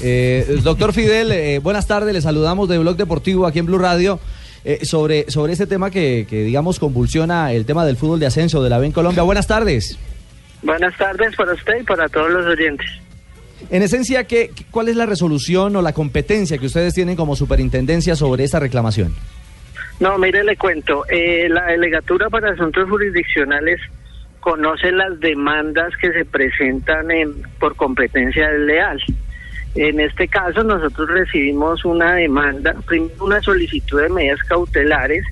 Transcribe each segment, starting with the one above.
Eh, doctor Fidel, eh, buenas tardes, le saludamos de Blog Deportivo aquí en Blue Radio. Eh, sobre, sobre este tema que, que, digamos, convulsiona el tema del fútbol de ascenso de la B en Colombia. Buenas tardes. Buenas tardes para usted y para todos los oyentes. En esencia, ¿qué, ¿cuál es la resolución o la competencia que ustedes tienen como superintendencia sobre esta reclamación? No, mire, le cuento. Eh, la Delegatura para Asuntos Jurisdiccionales conoce las demandas que se presentan en, por competencia leal. En este caso, nosotros recibimos una demanda, primero una solicitud de medidas cautelares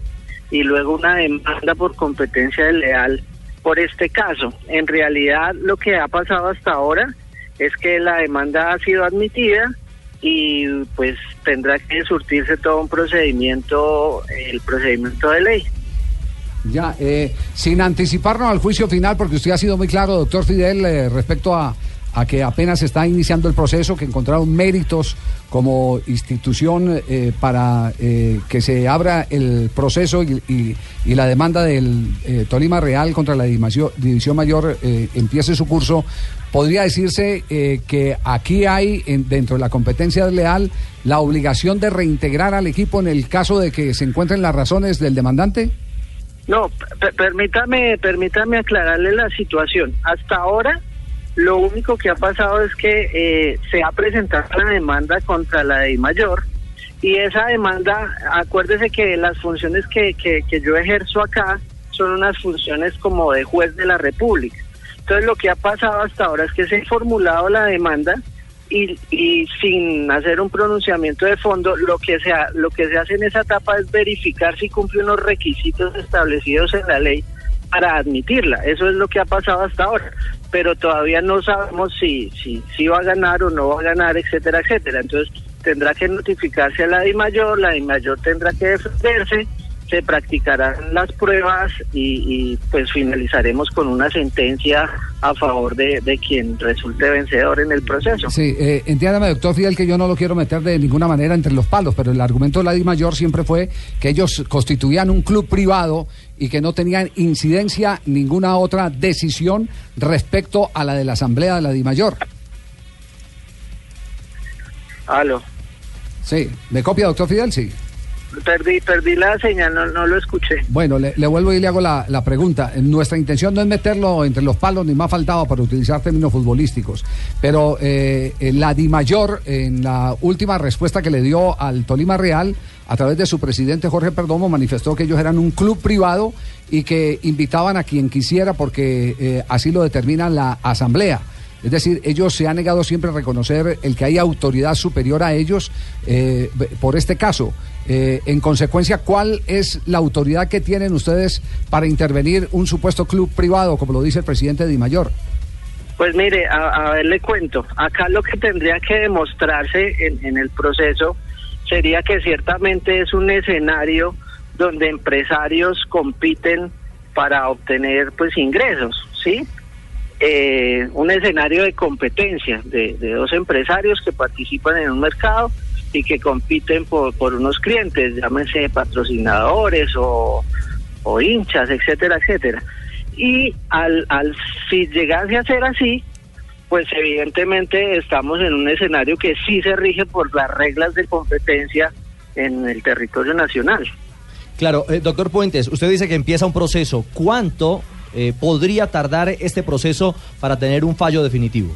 y luego una demanda por competencia leal por este caso. En realidad, lo que ha pasado hasta ahora es que la demanda ha sido admitida y pues tendrá que surtirse todo un procedimiento, el procedimiento de ley. Ya, eh, sin anticiparnos al juicio final, porque usted ha sido muy claro, doctor Fidel, eh, respecto a, a que apenas está iniciando el proceso, que encontraron méritos como institución eh, para eh, que se abra el proceso y, y, la demanda del eh, Tolima Real contra la División, División Mayor empiece su curso, podría decirse que aquí hay en, dentro de la competencia leal la obligación de reintegrar al equipo en el caso de que se encuentren las razones del demandante. No, permítame, permítame aclararle la situación. Hasta ahora lo único que ha pasado es que eh, se ha presentado la demanda contra la de mayor y esa demanda, acuérdese que las funciones que, que, que yo ejerzo acá son unas funciones como de juez de la República. Entonces lo que ha pasado hasta ahora es que se ha formulado la demanda y, y sin hacer un pronunciamiento de fondo, lo que, se ha, lo que se hace en esa etapa es verificar si cumple unos requisitos establecidos en la ley para admitirla. Eso es lo que ha pasado hasta ahora pero todavía no sabemos si, si, si va a ganar o no va a ganar, etcétera, etcétera. Entonces tendrá que notificarse a la de mayor, la de mayor tendrá que defenderse, se practicarán las pruebas y, y pues finalizaremos con una sentencia a favor de, de, quien resulte vencedor en el proceso. Sí, eh, entiéndame, doctor Fidel, que yo no lo quiero meter de ninguna manera entre los palos, pero el argumento de la Di Mayor siempre fue que ellos constituían un club privado y que no tenían incidencia ninguna otra decisión respecto a la de la Asamblea de la Di Mayor. Aló. Sí, ¿me copia, doctor Fidel? Sí. Perdí, perdí la señal, no, no lo escuché. Bueno, le, vuelvo y le hago la, la, pregunta. Nuestra intención no es meterlo entre los palos, ni más faltaba para utilizar términos futbolísticos. Pero eh, la Di Mayor, en la última respuesta que le dio al Tolima Real, a través de su presidente Jorge Perdomo, manifestó que ellos eran un club privado y que invitaban a quien quisiera porque eh, así lo determina la Asamblea. Es decir, ellos se han negado siempre a reconocer el que hay autoridad superior a ellos eh, por este caso. Eh, en consecuencia, ¿cuál es la autoridad que tienen ustedes para intervenir un supuesto club privado, como lo dice el presidente Di Mayor? Pues mire, a, ver, le cuento. Acá lo que tendría que demostrarse en, en el proceso sería que ciertamente es un escenario donde empresarios compiten para obtener pues ingresos, ¿sí? Eh, un escenario de competencia de, dos empresarios que participan en un mercado y que compiten por, por unos clientes, llámense patrocinadores o, o hinchas, etcétera, etcétera. Y al, al si llegase a ser así, pues evidentemente estamos en un escenario que sí se rige por las reglas de competencia en el territorio nacional. Claro, eh, doctor Puentes, usted dice que empieza un proceso. ¿Cuánto eh, podría tardar este proceso para tener un fallo definitivo?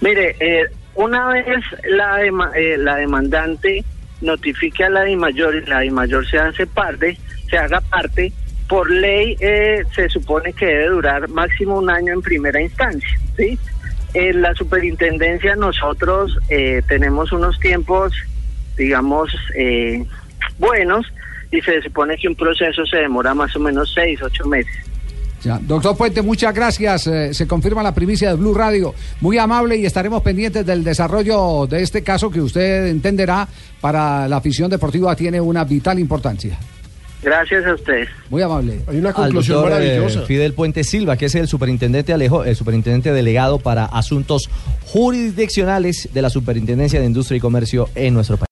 Mire, eh, una vez la, dema, eh, la demandante notifique a la de mayor y la de mayor se hace parte, se haga parte, por ley eh, se supone que debe durar máximo un año en primera instancia, ¿sí? En la superintendencia nosotros eh, tenemos unos tiempos, digamos, eh, buenos y se supone que un proceso se demora más o menos seis, ocho meses. Ya. Doctor Puente, muchas gracias. Eh, se confirma la primicia de Blue Radio. Muy amable y estaremos pendientes del desarrollo de este caso que usted entenderá para la afición deportiva tiene una vital importancia. Gracias a ustedes. Muy amable. Hay una conclusión doctor, maravillosa. Eh, Fidel Puente Silva, que es el superintendente Alejo, el superintendente delegado para asuntos jurisdiccionales de la Superintendencia de Industria y Comercio en nuestro país.